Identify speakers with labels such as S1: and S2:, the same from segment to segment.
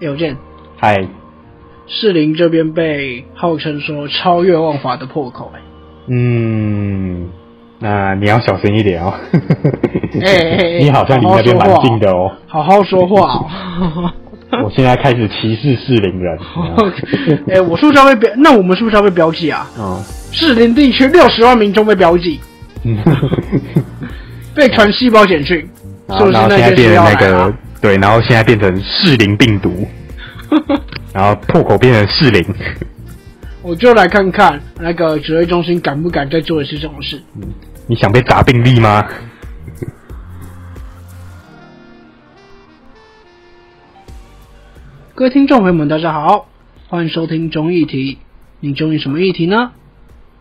S1: 有见，
S2: 嗨，
S1: 士林这边被号称说超越万法的破口、欸，
S2: 嗯，那你要小心一点哦。
S1: 哎哎哎
S2: 你好像离那边蛮近的哦。
S1: 好好说话哦。
S2: 我现在开始歧视士林人。
S1: 哎、我是不是要被标？那我们是不是要被标记啊？
S2: 嗯，
S1: 士林地区六十万民众被标记，
S2: 嗯，
S1: 被传细胞简讯，是不是那
S2: 现在变那个？对，然后现在变成适林病毒，然后破口变成适林。
S1: 我就来看看那个指挥中心敢不敢再做一次这种事。
S2: 你想被砸病历吗？
S1: 各位听众朋友们，大家好，欢迎收听中议题。你中意什么议题呢？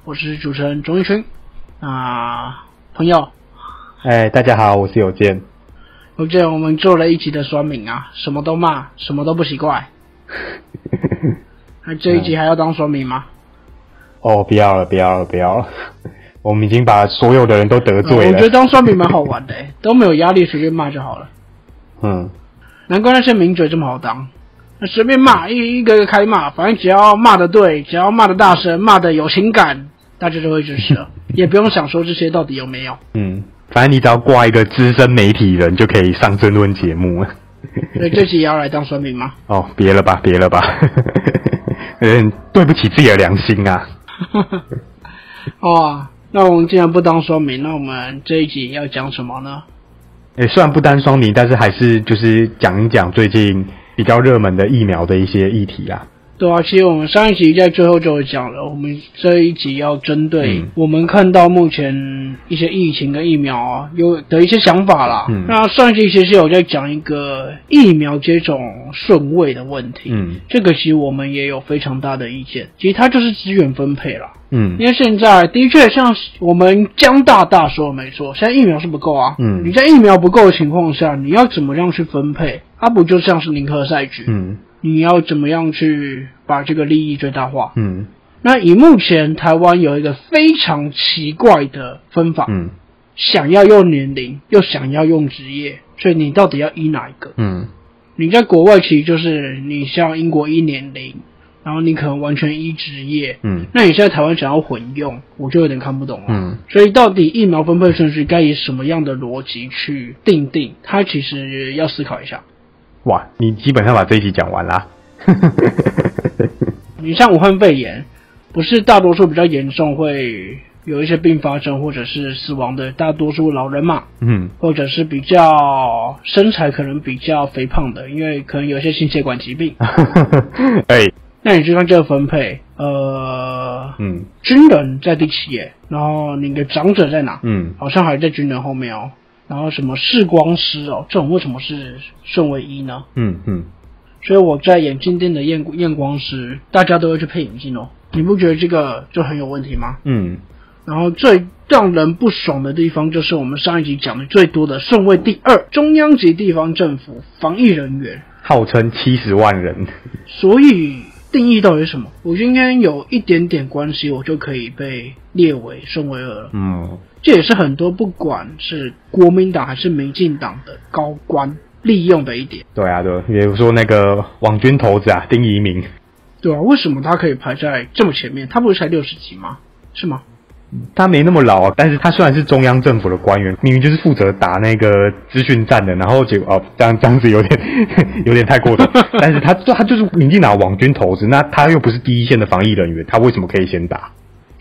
S1: 我是主持人钟义群。啊，朋友，
S2: 哎，大家好，我是有健。
S1: 我记得我们做了一集的酸民啊，什么都骂，什么都不奇怪。那这一集还要当酸民吗？
S2: 哦，不要了，不要了，不要了，我们已经把所有的人都得罪了。
S1: 呃我觉得当酸民蛮好玩的、欸，都没有压力，随便骂就好了。
S2: 嗯，
S1: 难怪那些名嘴这么好当，那随便骂，一一个个开骂，反正只要骂的对，只要骂的大声，骂的有情感，大家就会支持了，也不用想说这些到底有没有。
S2: 嗯，反正你只要挂一个资深媒体人就可以上争论节目了。
S1: 所以这集也要来当酸民吗？
S2: 哦，别了吧，别了吧，有点对不起自己的良心啊。
S1: 哦，那我们既然不当酸民，那我们这一集要讲什么呢？
S2: 诶，虽然不单双明，但是还是就是讲一讲最近比较热门的疫苗的一些议题啊。
S1: 对啊，其实我们上一集在最后就有讲了，我们这一集要针对
S2: 嗯
S1: 我们看到目前一些疫情跟疫苗啊有的一些想法啦。
S2: 嗯
S1: 那上一集其实有在讲一个疫苗接种顺位的问题，
S2: 嗯
S1: 这个其实我们也有非常大的意见，其实它就是资源分配啦。
S2: 嗯
S1: 因为现在的确像我们江大大说的没错，现在疫苗是不够啊。
S2: 嗯
S1: 你在疫苗不够的情况下，你要怎么样去分配？它不就像是宁可赛局？
S2: 嗯
S1: 你要怎么样去把这个利益最大化？
S2: 嗯
S1: 那以目前台湾有一个非常奇怪的分法，
S2: 嗯
S1: 想要用年龄，又想要用职业，所以你到底要依哪一个？
S2: 嗯
S1: 你在国外其实就是你像英国依年龄，然后你可能完全依职业，
S2: 嗯
S1: 那你现在台湾想要混用，我就有点看不懂了。
S2: 嗯
S1: 所以到底疫苗分配顺序该以什么样的逻辑去定定？他其实要思考一下。
S2: 哇，你基本上把这一集讲完啦。
S1: 你像武汉肺炎，不是大多数比较严重会有一些并发症或者是死亡的，大多数老人嘛，
S2: 嗯
S1: 或者是比较身材可能比较肥胖的，因为可能有一些心血管疾病。
S2: 哎
S1: 那你就看这个分配，呃，
S2: 嗯
S1: 军人在第七页，然后你的长者在哪？
S2: 嗯
S1: 好像还在军人后面哦。然后什么视光师哦，这种为什么是顺位一呢？
S2: 嗯嗯
S1: 所以我在眼镜店的验验光师，大家都会去配眼镜哦。你不觉得这个就很有问题吗？
S2: 嗯
S1: 然后最让人不爽的地方，就是我们上一集讲的最多的顺位第二，中央级地方政府防疫人员。
S2: 号称七十万人。
S1: 所以定义到底是什么？我今天有一点点关系，我就可以被列为顺位二了。
S2: 嗯
S1: 这也是很多不管是国民党还是民进党的高官利用的一点。
S2: 对啊，对，比如说那个网军头子啊，丁一明，
S1: 对啊，为什么他可以排在这么前面？他不是才六十级吗？是吗？
S2: 他没那么老啊，但是他虽然是中央政府的官员，明明就是负责打那个资讯战的，然后结果哦，这样这样子有点 有点太过头，但是他他就是民进党网军头子，那他又不是第一线的防疫人员，他为什么可以先打？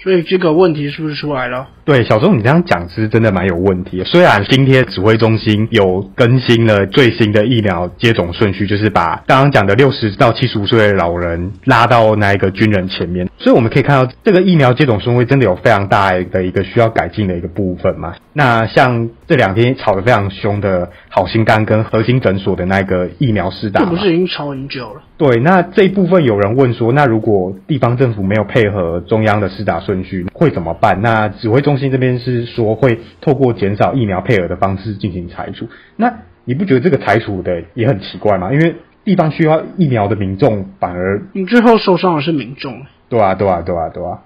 S1: 所以这个问题是不是出来了？
S2: 对，小钟你这样讲是真的蛮有问题。虽然今天指挥中心有更新了最新的疫苗接种顺序，就是把刚刚讲的六十到七十五岁的老人拉到那一个军人前面，所以我们可以看到这个疫苗接种顺位真的有非常大的一个需要改进的一个部分嘛。那像这两天吵得非常凶的好心肝跟核心诊所的那个疫苗试打，
S1: 这不是已经吵很久了？
S2: 对，那这一部分有人问说，那如果地方政府没有配合中央的施打顺序，会怎么办？那指挥中心这边是说会透过减少疫苗配额的方式进行裁除。那你不觉得这个裁除的也很奇怪吗？因为地方需要疫苗的民众反而，
S1: 你最后受伤的是民众，
S2: 对啊，对啊，对啊，对啊。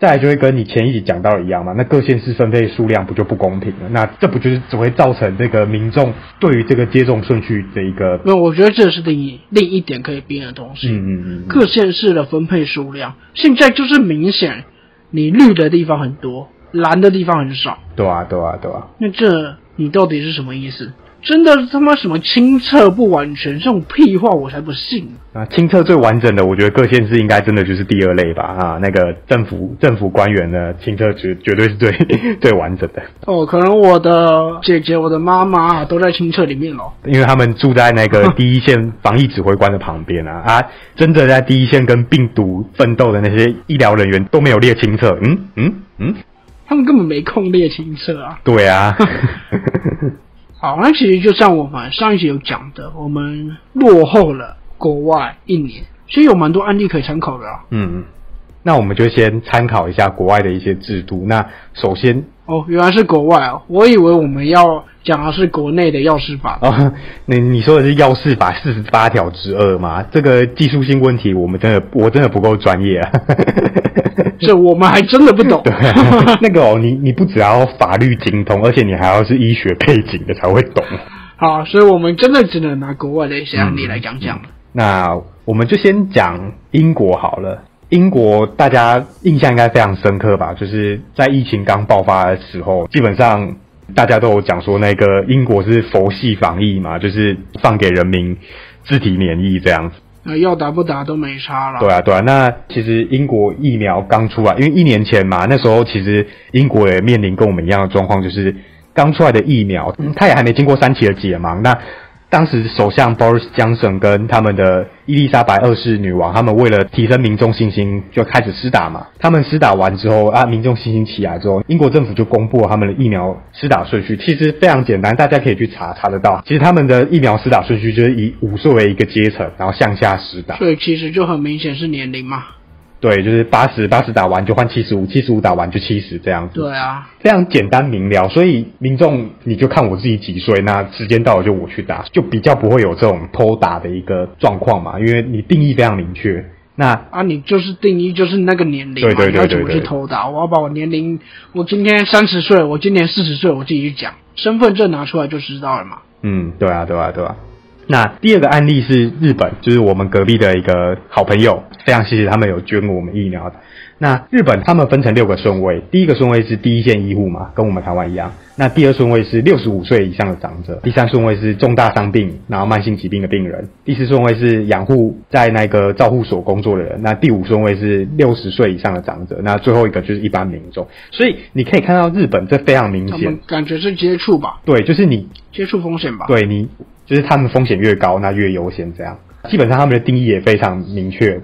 S2: 再来就会跟你前一集讲到的一样嘛，那各县市分配数量不就不公平了？那这不就是只会造成这个民众对于这个接种顺序的一个
S1: 那，我觉得这是另一另一点可以变的东西。
S2: 嗯嗯嗯嗯
S1: 各县市的分配数量，现在就是明显，你绿的地方很多，蓝的地方很少。
S2: 对啊对啊对啊，
S1: 那这你到底是什么意思？真的他妈什么清澈不完全这种屁话我才不信！
S2: 啊，清澈最完整的，我觉得各县市应该真的就是第二类吧。啊，那个政府政府官员呢清澈绝绝对是最 最完整的，
S1: 哦，可能我的姐姐、我的妈妈都在清澈里面咯。
S2: 因为他们住在那个 第一线防疫指挥官的旁边啊。啊，真的在第一线跟病毒奋斗的那些医疗人员都没有列清澈，嗯？嗯？嗯，
S1: 他们根本没空列清澈啊。
S2: 对啊，
S1: 好，那其实就像我们上一集有讲的，我们落后了国外一年，所以有蛮多案例可以参考的啊。
S2: 嗯，那我们就先参考一下国外的一些制度。那首先
S1: 哦，原来是国外哦，我以为我们要讲的是国内的药师法。
S2: 哦，你你说的是药事法四十八条之二吗？这个技术性问题，我们真的我真的不够专业啊。
S1: 这我们还真的不懂。
S2: 对，那个哦，你你不只要法律精通，而且你还要是医学背景的才会懂。
S1: 好，所以我们真的只能拿国外的一些案例来讲讲了。
S2: 那我们就先讲英国好了。英国大家印象应该非常深刻吧？就是在疫情刚爆发的时候，基本上大家都有讲说，那个英国是佛系防疫嘛，就是放给人民自体免疫这样子。
S1: 呃，要打不打都没差了。
S2: 对啊，对啊。那其实英国疫苗刚出来，因为一年前嘛，那时候其实英国也面临跟我们一样的状况，就是刚出来的疫苗，嗯它也还没经过三期的解盲。那当时首相 Boris Johnson 跟他们的伊丽莎白二世女王，他们为了提升民众信心，就开始施打嘛。他们施打完之后啊，民众信心起来之后，英国政府就公布了他们的疫苗施打顺序。其实非常简单，大家可以去查查得到。其实他们的疫苗施打顺序就是以五岁为一个阶层，然后向下施打。
S1: 所以其实就很明显是年龄嘛。
S2: 对，就是八十八十打完就换七十五，七十五打完就七十这样子。
S1: 对啊，
S2: 非常简单明了，所以民众你就看我自己几岁，那时间到了就我去打，就比较不会有这种偷打的一个状况嘛，因为你定义非常明确。那
S1: 啊，你就是定义就是那个年龄嘛，
S2: 对对对
S1: 你要怎么
S2: 对对
S1: 去偷打？我要把我年龄，我今天三十岁，我今年四十岁，我自己去讲，身份证拿出来就知道了嘛。
S2: 嗯，对啊，对啊，对啊。那第二个案例是日本，就是我们隔壁的一个好朋友，非常谢谢他们有捐我们疫苗的。那日本他们分成六个顺位，第一个顺位是第一线医护嘛，跟我们台湾一样。那第二顺位是六十五岁以上的长者，第三顺位是重大伤病然后慢性疾病的病人，第四顺位是养护在那个照护所工作的人，那第五顺位是六十岁以上的长者，那最后一个就是一般民众。所以你可以看到日本这非常明显，
S1: 感觉是接触吧，
S2: 对，就是你
S1: 接触风险吧。
S2: 对你，就是他们风险越高，那越优先这样。基本上他们的定义也非常明确。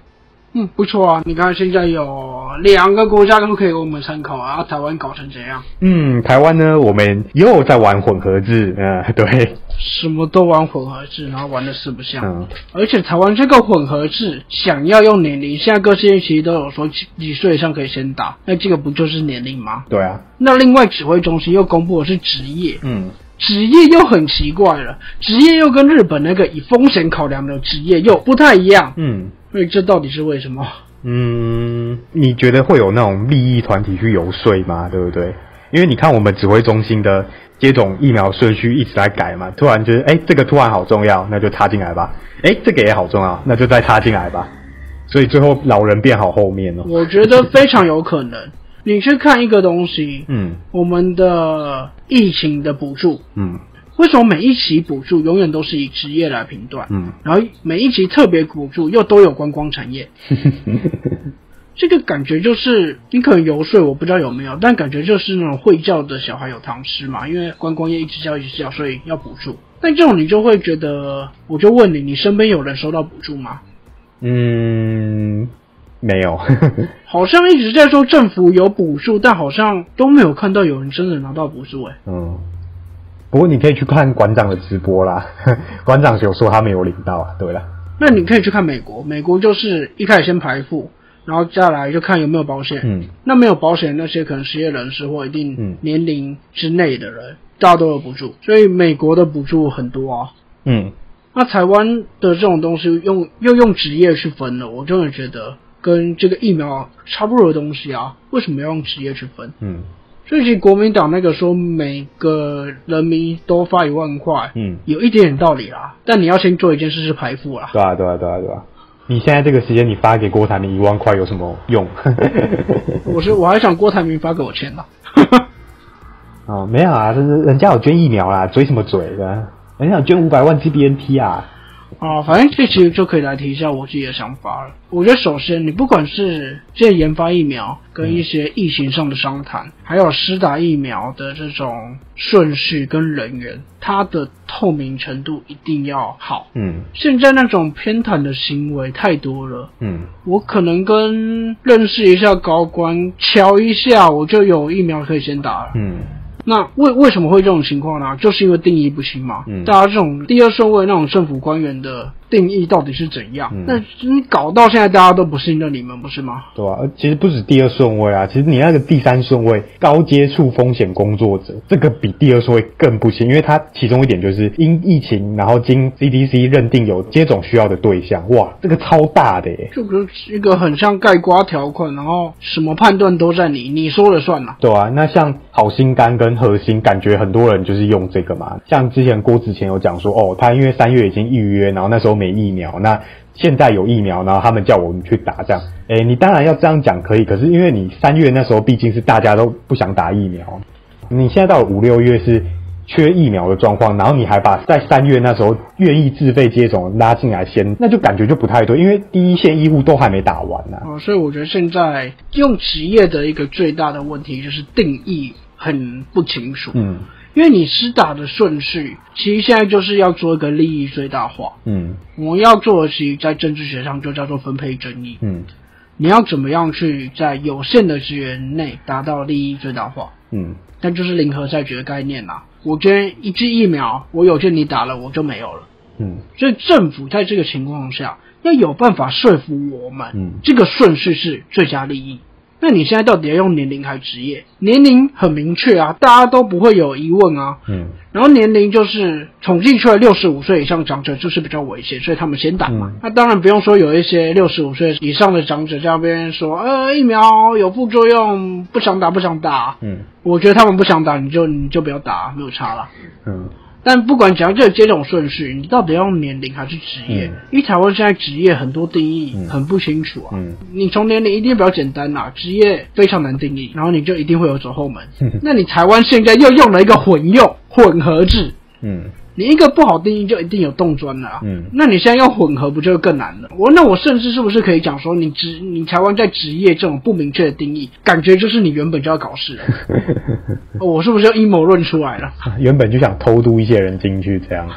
S1: 嗯，不错啊。你看现在有两个国家都可以给我们参考啊，啊台湾搞成怎样？
S2: 嗯，台湾呢，我们又在玩混合制，嗯、对，
S1: 什么都玩混合制，然后玩的四不像。
S2: 嗯，
S1: 而且台湾这个混合制想要用年龄，现在各县其实都有说几几岁以上可以先打，那这个不就是年龄吗？
S2: 对啊，
S1: 那另外指挥中心又公布的是职业，
S2: 嗯，
S1: 职业又很奇怪了，职业又跟日本那个以风险考量的职业又不太一样，
S2: 嗯。
S1: 所以这到底是为什么？
S2: 嗯，你觉得会有那种利益团体去游说吗？对不对？因为你看我们指挥中心的接种疫苗顺序一直在改嘛，突然就是哎，这个突然好重要，那就插进来吧。哎，这个也好重要，那就再插进来吧。所以最后老人变好后面哦。
S1: 我觉得非常有可能。你去看一个东西，
S2: 嗯
S1: 我们的疫情的补助，
S2: 嗯
S1: 为什么每一期补助永远都是以职业来评断？
S2: 嗯，
S1: 然后每一期特别补助又都有观光产业，这个感觉就是你可能游说，我不知道有没有，但感觉就是那种会叫的小孩有糖吃嘛，因为观光业一直叫一直叫，所以要补助。但这种你就会觉得，我就问你，你身边有人收到补助吗？
S2: 嗯，没有。
S1: 好像一直在说政府有补助，但好像都没有看到有人真的拿到补助哎、
S2: 嗯，不过你可以去看馆长的直播啦，馆长有说他没有领到啊。对了，
S1: 那你可以去看美国，美国就是一开始先排付，然后再来就看有没有保险。
S2: 嗯
S1: 那没有保险那些可能失业人士或一
S2: 嗯
S1: 定年龄之内的人，大家都有补助，所以美国的补助很多啊。
S2: 嗯
S1: 那台湾的这种东西用又用职业去分了，我真的觉得跟这个疫苗差不多的东西啊，为什么要用职业去分？
S2: 嗯
S1: 所以其实国民党那个说每个人民都发一万块，
S2: 嗯，
S1: 有一点点道理啦。但你要先做一件事是排富啦。
S2: 对啊对啊对啊对啊。你现在这个时间，你发给郭台铭一万块有什么用？
S1: 我是我还想郭台铭发给我钱呢。
S2: 哦，没有啊，人家有捐疫苗啦，嘴什么嘴的？人家有捐五百万 GBNT 啊。
S1: 啊，反正这其实就可以来提一下我自己的想法了。我觉得首先，你不管是这些研发疫苗跟一些疫情上的商谈，还有施打疫苗的这种顺序跟人员，它的透明程度一定要好。
S2: 嗯
S1: 现在那种偏袒的行为太多了，
S2: 嗯
S1: 我可能跟认识一下高官，瞧一下，我就有疫苗可以先打了。
S2: 嗯
S1: 那为为什么会这种情况呢？就是因为定义不清嘛。
S2: 嗯
S1: 大家这种第二顺位那种政府官员的定义到底是怎样？
S2: 嗯
S1: 那你搞到现在大家都不信任你们，不是吗？
S2: 对啊，呃其实不止第二顺位啊，其实你那个第三顺位高接触风险工作者，这个比第二顺位更不行，因为它其中一点就是因疫情，然后经 CDC 认定有接种需要的对象，哇，这个超大的耶。
S1: 这个是一个很像盖瓜条款，然后什么判断都在你，你说了算呐、
S2: 对啊，那像好心肝跟核心，感觉很多人就是用这个嘛。像之前郭子乾有讲说，哦，他因为三月已经预约，然后那时候没疫苗，那现在有疫苗，然后他们叫我们去打，这样，诶，你当然要这样讲可以，可是因为你三月那时候毕竟是大家都不想打疫苗，你现在到了五六月是缺疫苗的状况，然后你还把在三月那时候愿意自费接种拉进来先，那就感觉就不太对，因为第一线医护都还没打完呢、
S1: 哦，所以我觉得现在用职业的一个最大的问题就是定义很不清楚。
S2: 嗯
S1: 因为你施打的顺序，其实现在就是要做一个利益最大化。
S2: 嗯
S1: 我们要做的，其实在政治学上就叫做分配正义。
S2: 嗯
S1: 你要怎么样去在有限的资源内达到利益最大化？
S2: 嗯
S1: 那就是零和赛局的概念啦。我今天一剂疫苗，我有件你打了，我就没有了。
S2: 嗯
S1: 所以政府在这个情况下，要有办法说服我们，
S2: 嗯
S1: 这个顺序是最佳利益。那你现在到底要用年龄还是职业？年龄很明确啊，大家都不会有疑问啊。
S2: 嗯
S1: 然后年龄就是统计出来六十五岁以上长者就是比较危险，所以他们先打嘛。
S2: 嗯
S1: 那当然不用说有一些六十五岁以上的长者在那边说，呃，疫苗有副作用，不想打不想打。
S2: 嗯
S1: 我觉得他们不想打，你就你就不要打，没有差啦。
S2: 嗯
S1: 但不管怎样，这个接种顺序，你到底要用年龄还是职业？
S2: 嗯
S1: 因为台湾现在职业很多定义
S2: 嗯
S1: 很不清楚啊。
S2: 嗯
S1: 你从年龄一定比较简单啦，职业非常难定义，然后你就一定会有走后门。
S2: 嗯
S1: 那你台湾现在又用了一个混用混合制，
S2: 嗯
S1: 你一个不好定义就一定有动专了、啊。
S2: 嗯
S1: 那你现在要混合，不就更难了？我那我甚至是不是可以讲说，你职你台湾在职业这种不明确的定义，感觉就是你原本就要搞事 我是不是就阴谋论出来了？
S2: 原本就想偷渡一些人进去，这样。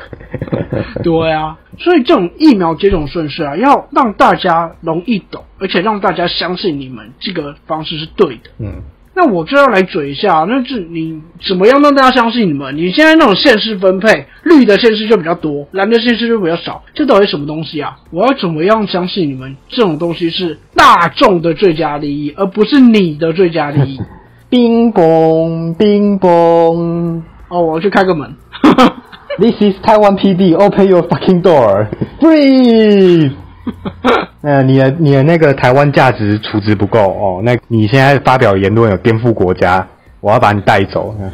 S1: 对啊，所以这种疫苗接种顺序啊，要让大家容易懂，而且让大家相信你们这个方式是对的。
S2: 嗯
S1: 那我就要来嘴一下，那是你怎么样让大家相信你们？你现在那种县市分配，绿的县市就比较多，蓝的县市就比较少，这到底什么东西啊？我要怎么样相信你们这种东西是大众的最佳利益，而不是你的最佳利益？
S2: 冰崩冰崩
S1: 哦，我要去开个门。
S2: This is Taiwan PD. Open your fucking door. Breathe. 呃，你的你的那个台湾价值储值不够哦，那你现在发表言论有颠覆国家，我要把你带走。嗯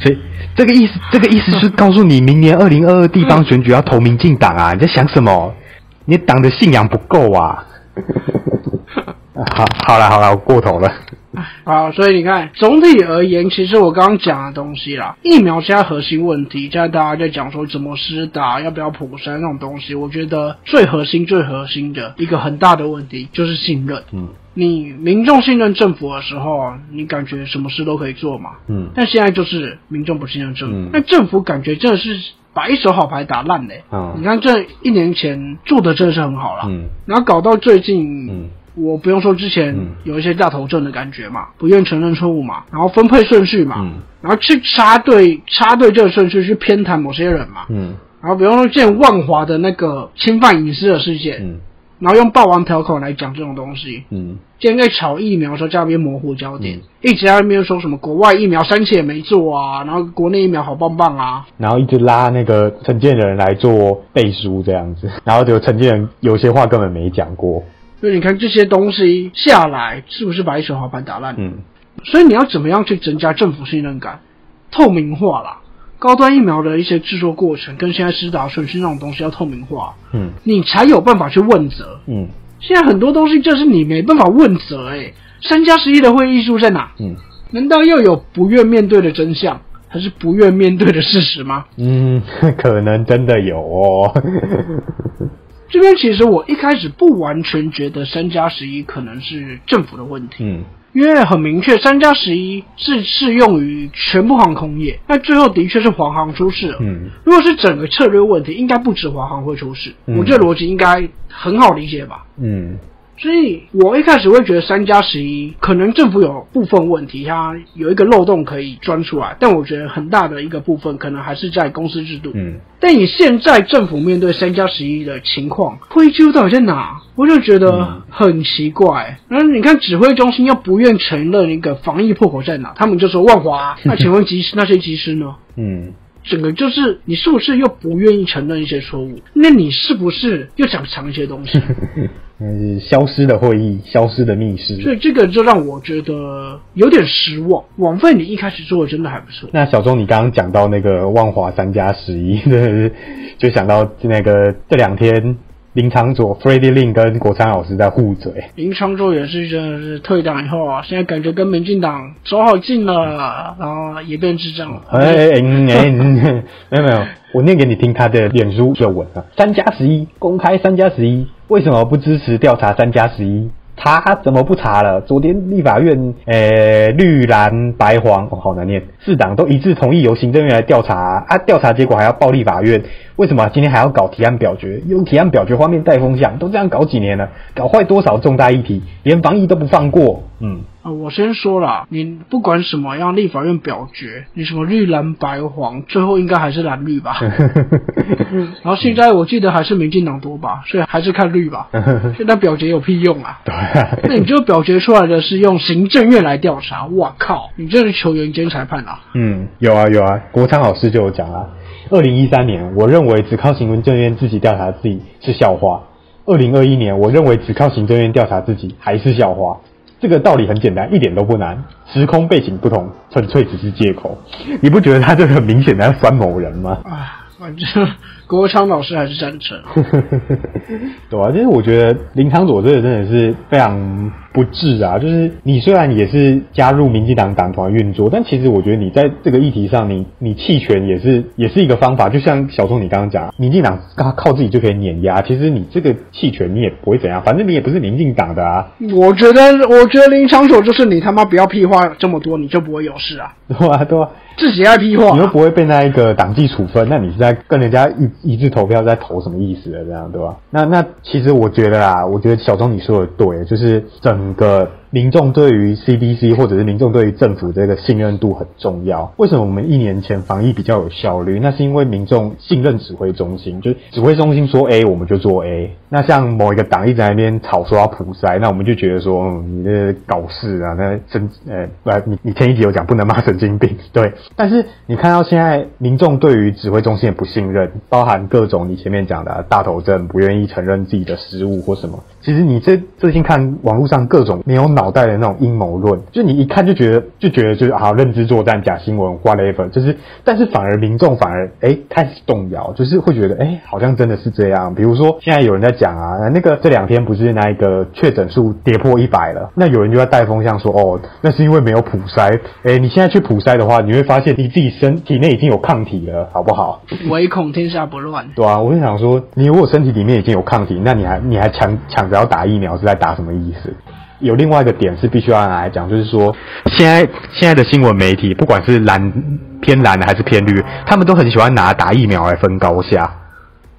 S2: 所以这个意思，这个意思是告诉你，明年二零二二地方选举要投民进党啊！你在想什么？你党的信仰不够啊！好，好了好了，我过头了。
S1: 好，所以你看，总体而言，其实我刚刚讲的东西啦，疫苗现在核心问题，现在大家在讲说怎么施打，要不要普筛那种东西，我觉得最核心、最核心的一个很大的问题就是信任。
S2: 嗯。
S1: 你民众信任政府的时候，你感觉什么事都可以做嘛？
S2: 嗯。
S1: 但现在就是民众不信任政府，
S2: 嗯。
S1: 那政府感觉真的是把一手好牌打烂嘞、
S2: 嗯
S1: 你看这一年前做的真的是很好了，
S2: 嗯。
S1: 然后搞到最近，
S2: 嗯
S1: 我不用说之前
S2: 嗯。
S1: 有一些大头症的感觉嘛，不愿承认错误嘛，然后分配顺序嘛，
S2: 嗯。
S1: 然后去插队插队这个顺序去偏袒某些人嘛，
S2: 嗯。
S1: 然后比方说见万华的那个侵犯隐私的事件，
S2: 嗯。
S1: 然后用霸王条款来讲这种东西。
S2: 嗯。
S1: 今天在炒疫苗的时候，在那边模糊焦点，
S2: 嗯。
S1: 一直在那边说什么国外疫苗三期也没做啊，然后国内疫苗好棒棒啊，
S2: 然后一直拉那个陈建仁来做背书这样子，然后就陈建仁有些话根本没讲过。
S1: 所以你看这些东西下来，是不是把一手滑板打烂？
S2: 嗯
S1: 所以你要怎么样去增加政府信任感？透明化啦，高端疫苗的一些制作过程跟现在施打顺序那种东西要透明化，
S2: 嗯
S1: 你才有办法去问责。
S2: 嗯
S1: 现在很多东西就是你没办法问责、欸，三加十一的会议数在哪？
S2: 嗯
S1: 难道又有不愿面对的真相，还是不愿面对的事实吗？
S2: 嗯，可能真的有哦。
S1: 这边其实我一开始不完全觉得三加十一可能是政府的问题，
S2: 嗯
S1: 因为很明确，三加十一是适用于全部航空业。那最后的确是华航出事了。
S2: 嗯
S1: 如果是整个策略问题，应该不止华航会出事。
S2: 嗯
S1: 我这逻辑应该很好理解吧？
S2: 嗯
S1: 所以我一开始会觉得三加十一可能政府有部分问题，它有一个漏洞可以钻出来，但我觉得很大的一个部分可能还是在公司制度。
S2: 嗯
S1: 但以现在政府面对三加十一的情况，灰究到底在哪？我就觉得很奇怪。然后你看指挥中心又不愿承认一个防疫破口在哪，他们就说万华。那请问技师那些技师呢？
S2: 嗯
S1: 整个就是你是不是又不愿意承认一些错误？那你是不是又想藏一些东西？
S2: 嗯，消失的会议，消失的密室。
S1: 所以这个就让我觉得有点失望。枉费你一开始做的真的还不错。
S2: 那小钟，你刚刚讲到那个万华三加十一，就想到那个这两天林长佐 Freddie Lin 跟国昌老师在互嘴。
S1: 林昌佐也是真的是退党以后啊，现在感觉跟民进党走好近了，然后也变智障了。
S2: 哎哎嗯哎，嗯没有没有，我念给你听他的脸书的文啊，三加十一公开三加十一，为什么不支持调查三加十一？他怎么不查了？昨天立法院，呃，绿蓝白黄，哦，好难念，四党都一致同意由行政院来调查啊，调查结果还要报立法院，为什么今天还要搞提案表决？用提案表决方面带风向，都这样搞几年了，搞坏多少重大议题，连防疫都不放过，嗯。
S1: 啊，我先说了，你不管什么样立法院表决，你什么绿蓝白黄，最后应该还是蓝绿吧。然后现在我记得还是民进党多吧，所以还是看绿吧。现在表决有屁用啊？
S2: 对啊，
S1: 那你就表决出来的是用行政院来调查，哇靠，你这是球员兼裁判啊！
S2: 嗯，有啊有啊，国昌老师就有讲啊，二零一三年我认为只靠行政院自己调查自己是校花，二零二一年我认为只靠行政院调查自己还是校花。这个道理很简单，一点都不难，时空背景不同，纯粹只是借口。你不觉得他这个很明显在酸某人吗？
S1: 啊，反正国昌老师还是赞成。
S2: 对啊，就是我觉得林昌佐这个真的是非常不智啊。就是你虽然也是加入民进党党团运作，但其实我觉得你在这个议题上，你你弃权也是也是一个方法。就像小松你刚刚讲，民进党靠靠自己就可以碾压，其实你这个弃权你也不会怎样，反正你也不是民进党的啊，
S1: 我觉得，我觉得林昌佐就是你他妈不要屁话这么多，你就不会有事啊。
S2: 对啊？对啊？
S1: 自己爱屁话、
S2: 你又不会被那一个党纪处分，那你是在跟人家一一致投票在投什么意思的这样对吧？那那其实我觉得啊，我觉得小钟你说的对，就是整个民众对于 CDC 或者是民众对于政府这个信任度很重要。为什么我们一年前防疫比较有效率？那是因为民众信任指挥中心，就是指挥中心说 A 我们就做 A。那像某一个党一直在那边吵说要普筛，那我们就觉得说，嗯，你这搞事啊，那神呃不，你你前一集有讲不能骂神经病，对。但是你看到现在民众对于指挥中心的不信任，包含各种你前面讲的大头症，不愿意承认自己的失误或什么。其实你这最近看网络上各种没有脑袋的那种阴谋论，就你一看就觉得就觉得就是啊认知作战、假新闻、whatever，就是但是反而民众反而哎开始动摇，就是会觉得哎好像真的是这样。比如说现在有人在讲啊，那个这两天不是那一个确诊数跌破一百了，那有人就在带风向说哦，那是因为没有普筛。哎，你现在去普筛的话，你会发现你自己身体内已经有抗体了，好不好？
S1: 唯恐天下不乱。
S2: 对啊，我就想说，你如果身体里面已经有抗体，那你还你还抢抢着要打疫苗，是在打什么意思？有另外一个点是必须要来讲，就是说，现在现在的新闻媒体，不管是蓝偏蓝的还是偏绿，他们都很喜欢拿打疫苗来分高下。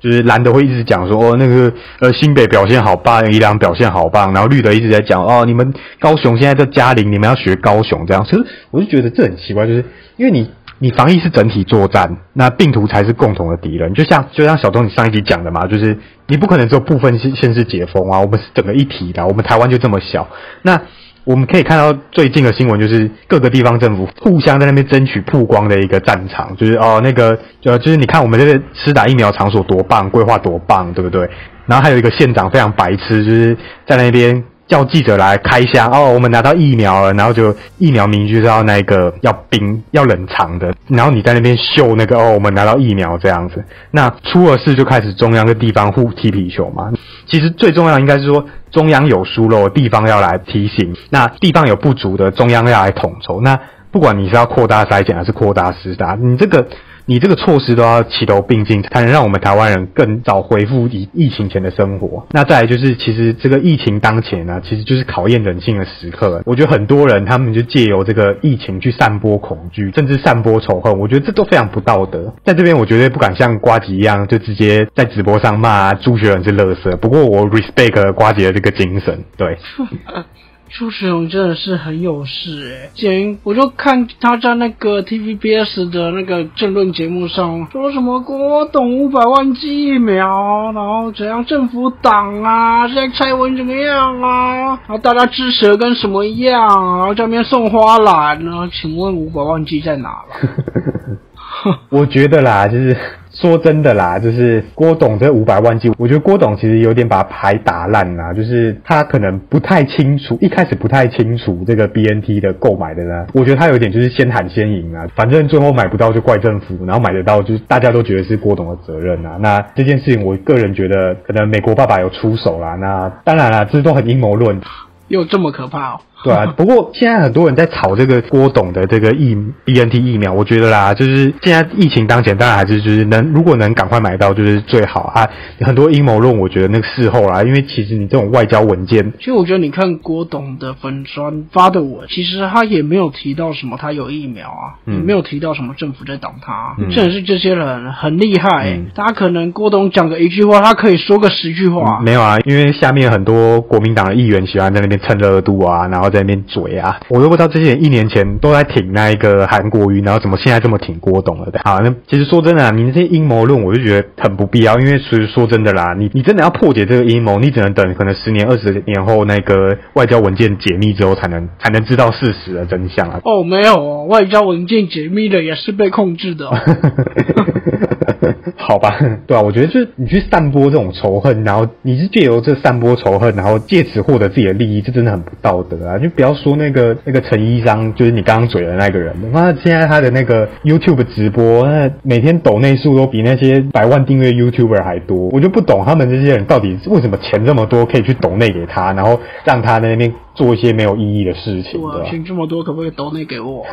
S2: 就是蓝的会一直讲说，哦，那个呃新北表现好棒，宜良表现好棒，然后绿的一直在讲，哦，你们高雄现在在嘉陵，你们要学高雄这样。其实我就觉得这很奇怪，就是因为你你防疫是整体作战，那病毒才是共同的敌人。就像就像小东你上一集讲的嘛，就是你不可能只有部分先先是解封啊，我们是整个一体的，我们台湾就这么小，那。我们可以看到最近的新闻，就是各个地方政府互相在那边争取曝光的一个战场，就是哦那个呃，就是你看我们这个施打疫苗场所多棒，规划多棒，对不对？然后还有一个县长非常白痴，就是在那边。叫记者来开箱哦，我们拿到疫苗了，然后就疫苗明就是要那个要冰要冷藏的，然后你在那边秀那个哦，我们拿到疫苗这样子，那出了事就开始中央跟地方互踢皮球嘛。其实最重要应该是说中央有疏漏，地方要来提醒；那地方有不足的，中央要来统筹。那不管你是要扩大筛检还是扩大施打，你这个。你这个措施都要齐头并进，才能让我们台湾人更早恢复疫疫情前的生活。那再来就是，其实这个疫情当前呢，其实就是考验人性的时刻。我觉得很多人他们就借由这个疫情去散播恐惧，甚至散播仇恨。我觉得这都非常不道德。在这边，我绝对不敢像瓜吉一样，就直接在直播上骂朱学仁是垃圾。不过我 respect 瓜吉的这个精神，对。
S1: 朱世荣真的是很有事哎，前我就看他在那个 TVBS 的那个政论节目上说什么国董五百万剂疫苗，然后怎样政府党啊，现在蔡文怎么样啊，然后大家支持跟什么一样，然后在那边送花篮呢？请问五百万剂在哪了？
S2: 我觉得啦，就是。说真的啦，就是郭董这五百万剂，我觉得郭董其实有点把牌打烂啦，就是他可能不太清楚，一开始不太清楚这个 BNT 的购买的呢，我觉得他有点就是先喊先赢啊，反正最后买不到就怪政府，然后买得到就是大家都觉得是郭董的责任啊。那这件事情，我个人觉得可能美国爸爸有出手啦。那当然啦，这都很阴谋论，
S1: 又这么可怕哦。
S2: 对啊，不过现在很多人在炒这个郭董的这个疫 B N T 疫苗，我觉得啦，就是现在疫情当前，当然还是就是能如果能赶快买到就是最好啊。很多阴谋论，我觉得那个事后啦，因为其实你这种外交文件，
S1: 其实我觉得你看郭董的粉砖发的，我其实他也没有提到什么他有疫苗啊，也没有提到什么政府在挡他，真的是这些人很厉害。大家可能郭董讲个一句话，他可以说个十句话。
S2: 没有啊，因为下面很多国民党的议员喜欢在那边蹭热度啊，然后。在那边嘴啊，我都不知道这些人一年前都在挺那一个韩国瑜，然后怎么现在这么挺郭董了的？好，那其实说真的啊，你这些阴谋论，我就觉得很不必要，因为其实说真的啦，你你真的要破解这个阴谋，你只能等可能十年、二十年后那个外交文件解密之后，才能才能知道事实的真相啊。
S1: 哦，没有哦，外交文件解密的也是被控制的。
S2: 好吧，对啊，我觉得就是你去散播这种仇恨，然后你是借由这散播仇恨，然后借此获得自己的利益，这真的很不道德啊！就不要说那个那个陈医生，就是你刚刚嘴的那个人，妈，现在他的那个 YouTube 直播，那每天抖内数都比那些百万订阅 YouTuber 还多，我就不懂他们这些人到底为什么钱这么多，可以去抖内给他，然后让他在那边。做一些没有意义的事情，
S1: 对钱这么多，可不可以都那给我？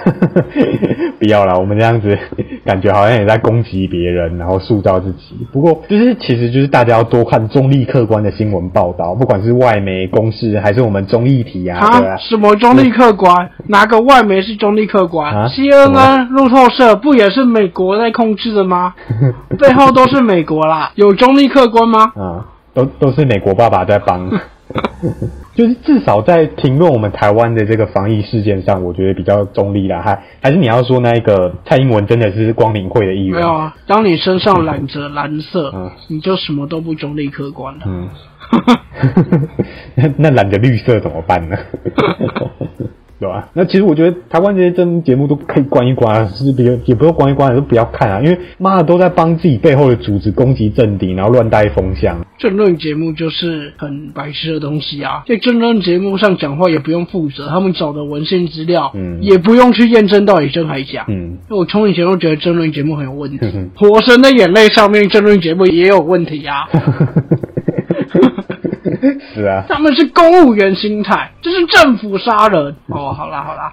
S2: 不要了，我们这样子感觉好像也在攻击别人，然后塑造自己。不过，就是其实就是大家要多看中立客观的新闻报道，不管是外媒、公司还是我们综艺体啊。啊？
S1: 什么中立客观？哪个外媒是中立客观？CNN、路透社不也是美国在控制的吗？背后都是美国啦，有中立客观吗？
S2: 啊，都都是美国爸爸在帮。就是至少在评论我们台湾的这个防疫事件上，我觉得比较中立啦。还还是你要说那一个蔡英文真的是光明会的议员？
S1: 没有啊，当你身上染着蓝色，你就什么都不中立客观了。嗯，
S2: 那那染着绿色怎么办呢？对吧？那其实我觉得台湾这些政节目都可以关一关，是别也不用关一关，都不要看啊，因为妈的都在帮自己背后的组织攻击政敌，然后乱带风向。
S1: 政论节目就是很白痴的东西啊，在政论节目上讲话也不用负责，他们找的文献资料，嗯，也不用去验证到底真还假，嗯。我从以前都觉得政论节目很有问题，《火神的眼泪》上面政论节目也有问题啊。
S2: 是啊，
S1: 他们是公务员心态，这是政府杀人 哦。好啦好啦，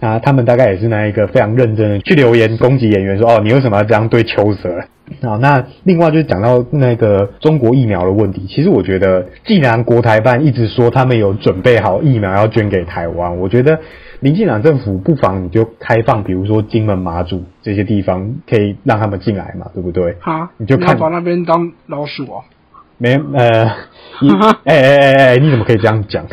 S2: 啊，他们大概也是那一个非常认真的去留言攻击演员，说哦，你为什么要这样对秋泽？好，那另外就是讲到那个中国疫苗的问题，其实我觉得，既然国台办一直说他们有准备好疫苗要捐给台湾，我觉得民进党政府不妨你就开放，比如说金门、马祖这些地方，可以让他们进来嘛，对不对？
S1: 好，
S2: 你就看
S1: 把那边当老鼠啊。
S2: 没呃，哎哎哎哎，你怎么可以这样讲？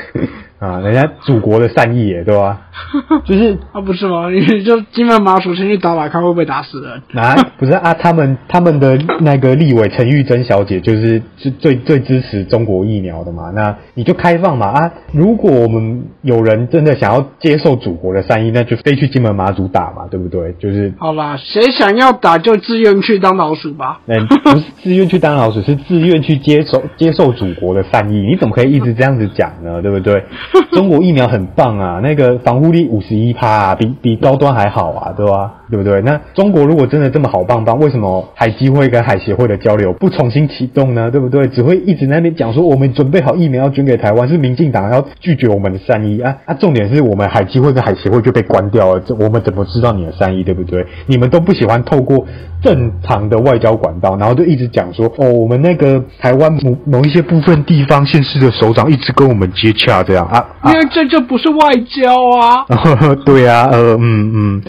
S2: 啊，人家祖国的善意耶，对吧？就是
S1: 啊，不是吗？你就金门马祖先去打打看会不会打死人？
S2: 啊，不是啊，他们他们的那个立委陈玉珍小姐就是是最最支持中国疫苗的嘛，那你就开放嘛啊！如果我们有人真的想要接受祖国的善意，那就飞去金门马祖打嘛，对不对？就是
S1: 好啦，谁想要打就自愿去当老鼠吧。
S2: 嗯，不是自愿去当老鼠，是自愿去接受接受祖国的善意。你怎么可以一直这样子讲呢？对不对？中国疫苗很棒啊，那个防护力五十一趴啊，比比高端还好啊，对吧？对不对？那中国如果真的这么好棒棒，为什么海基会跟海协会的交流不重新启动呢？对不对？只会一直那边讲说我们准备好疫苗要捐给台湾，是民进党要拒绝我们的善意啊啊！重点是我们海基会跟海协会就被关掉了，这我们怎么知道你的善意？对不对？你们都不喜欢透过正常的外交管道，然后就一直讲说哦，我们那个台湾某某一些部分地方县市的首长一直跟我们接洽，这样啊啊
S1: 因为这这不是外交啊。
S2: 对啊，呃，嗯嗯，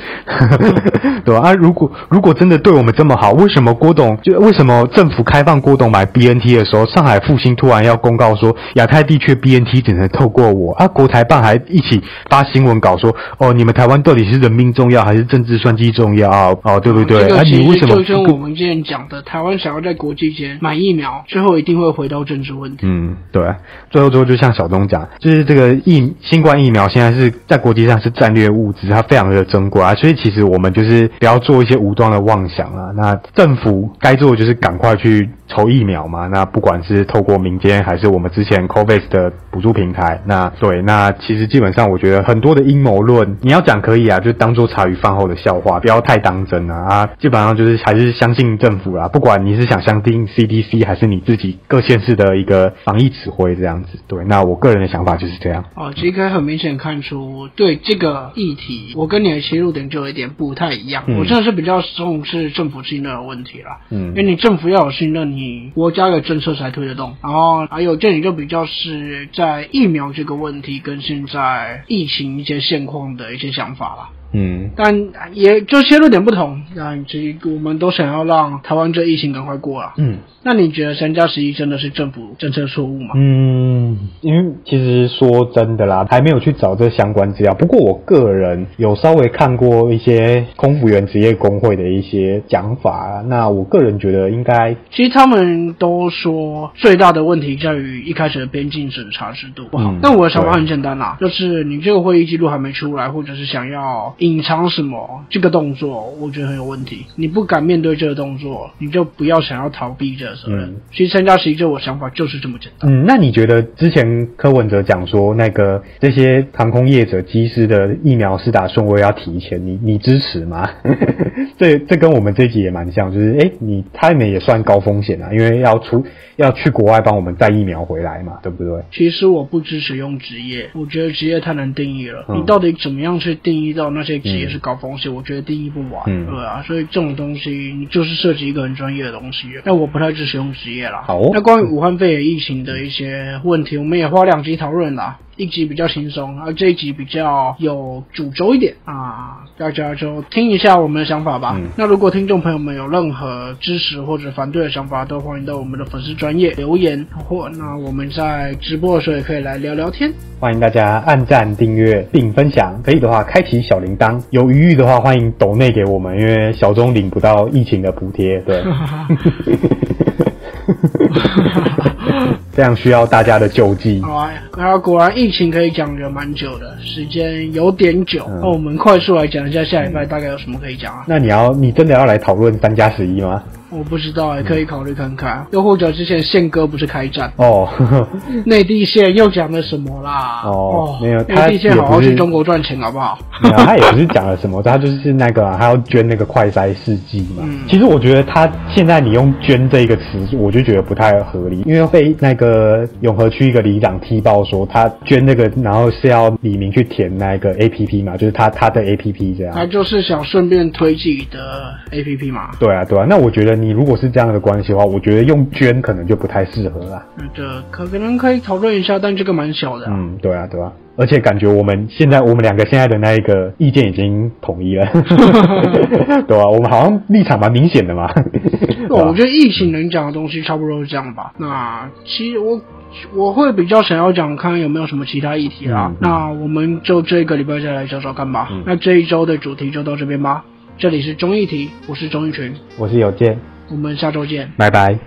S2: 对吧？啊，如果如果真的对我们这么好，为什么郭董就为什么政府开放郭董买 BNT 的时候，上海复兴突然要公告说亚太地区 BNT 只能透过我啊？国台办还一起发新闻稿说，哦，你们台湾到底是人民重要还是政治算计重要啊？哦，对不对？啊，
S1: 这个其实
S2: 你为什么
S1: 就跟我们之前讲的，台湾想要在国际间买疫苗，最后一定会回到政治问题。
S2: 嗯，对。最后，最后就像小东讲，就是这这个疫新冠疫苗现在是在国际上是战略物资，它非常的珍贵啊。所以其实我们就是不要做一些无端的妄想啊。那政府该做的就是赶快去筹疫苗嘛。那不管是透过民间还是我们之前 COVAX 的补助平台，那对，那其实基本上我觉得很多的阴谋论，你要讲可以啊，就当做茶余饭后的笑话，不要太当真啊。啊，基本上就是还是相信政府啦，不管你是想相信 CDC 还是你自己各县市的一个防疫指挥这样子。对，那我个人的想法就是这样。
S1: 哦，其实可以很明显看出，对这个议题，我跟你的切入点就有一点不太一样。
S2: 嗯
S1: 我真的是比较重视政府信任的问题啦。
S2: 嗯
S1: 因为你政府要有信任，你国家的政策才推得动。然后还有这里就比较是在疫苗这个问题跟现在疫情一些现况的一些想法了。
S2: 嗯
S1: 但也就切入点不同，那其实我们都想要让台湾这疫情赶快过啊。
S2: 嗯
S1: 那你觉得三加十一真的是政府政策错误吗？
S2: 嗯，因为其实说真的啦，还没有去找这相关资料。不过我个人有稍微看过一些空服员职业工会的一些讲法，那我个人觉得应该
S1: 其实他们都说最大的问题在于一开始的边境审查制度不好。
S2: 嗯
S1: 我的想法很简单啦，就是你这个会议记录还没出来，或者是想要隐藏什么这个动作，我觉得很有问题。你不敢面对这个动作，你就不要想要逃避这个责任。
S2: 嗯
S1: 其实参加十一，这我想法就是这么简单。
S2: 嗯，那你觉得之前柯文哲讲说那个这些航空业者机师的疫苗施打顺位要提前，你你支持吗？这这跟我们这一集也蛮像，就是诶，你他们也算高风险啊，因为要出要去国外帮我们带疫苗回来嘛，对不对？
S1: 其实我不支持用职业，我觉得职业太难定义了。
S2: 嗯
S1: 你到底怎么样去定义到那些职业是高风险？我觉得定义不完，
S2: 嗯
S1: 对啊。所以这种东西，就是涉及一个很专业的东西。那我不太支持用职业啦。
S2: 好哦
S1: 那关于武汉肺炎疫情的一些问题，我们也花两集讨论啦。一集比较轻松，而这一集比较有主轴一点啊，大家就听一下我们的想法吧。
S2: 嗯
S1: 那如果听众朋友们有任何支持或者反对的想法，都欢迎到我们的粉丝专业留言，或那我们在直播的时候也可以来聊聊天。
S2: 欢迎大家按赞、订阅并分享，可以的话开启小铃铛。有余裕的话，欢迎抖内给我们，因为小钟领不到疫情的补贴，对，非常需要大家的救济。
S1: 好啊，然后果然疫情可以讲的蛮久的，时间有点久。
S2: 嗯
S1: 那我们快速来讲一下下礼拜大概有什么可以讲啊？
S2: 那你要，你真的要来讨论三加十一吗？
S1: 我不知道，也可以考虑看看。又或者之前宪哥不是开战，
S2: 哦，
S1: 内地线又讲了什么啦？
S2: 哦没有
S1: 内地线好好去中国赚钱好不好？
S2: 没有，他也不是讲了什么，他就是那个、啊，他要捐那个快筛试剂嘛。
S1: 嗯
S2: 其实我觉得他现在你用“捐”这一个词，我就觉得不太合理，因为被那个永和区一个里长踢爆说他捐那个，然后是要李明去填那个 A P P 嘛，就是他他的 A P P 这样。
S1: 他就是想顺便推自己的 APP 嘛。
S2: 对啊，对啊，那我觉得你如果是这样的关系的话，我觉得用捐可能就不太适合啦。
S1: 那这可可能可以讨论一下，但这个蛮小的、啊。
S2: 嗯，对啊，对啊。而且感觉我们现在我们两个现在的那一个意见已经统一了，对吧、我们好像立场蛮明显的嘛。
S1: 我觉得疫情能讲的东西差不多是这样吧。那其实我我会比较想要讲，看有没有什么其他议题啦。那我们就这个礼拜再来找找看吧。
S2: 嗯
S1: 那这一周的主题就到这边吧。这里是中议题，我是钟义群，
S2: 我是有健，
S1: 我们下周见。
S2: 拜拜。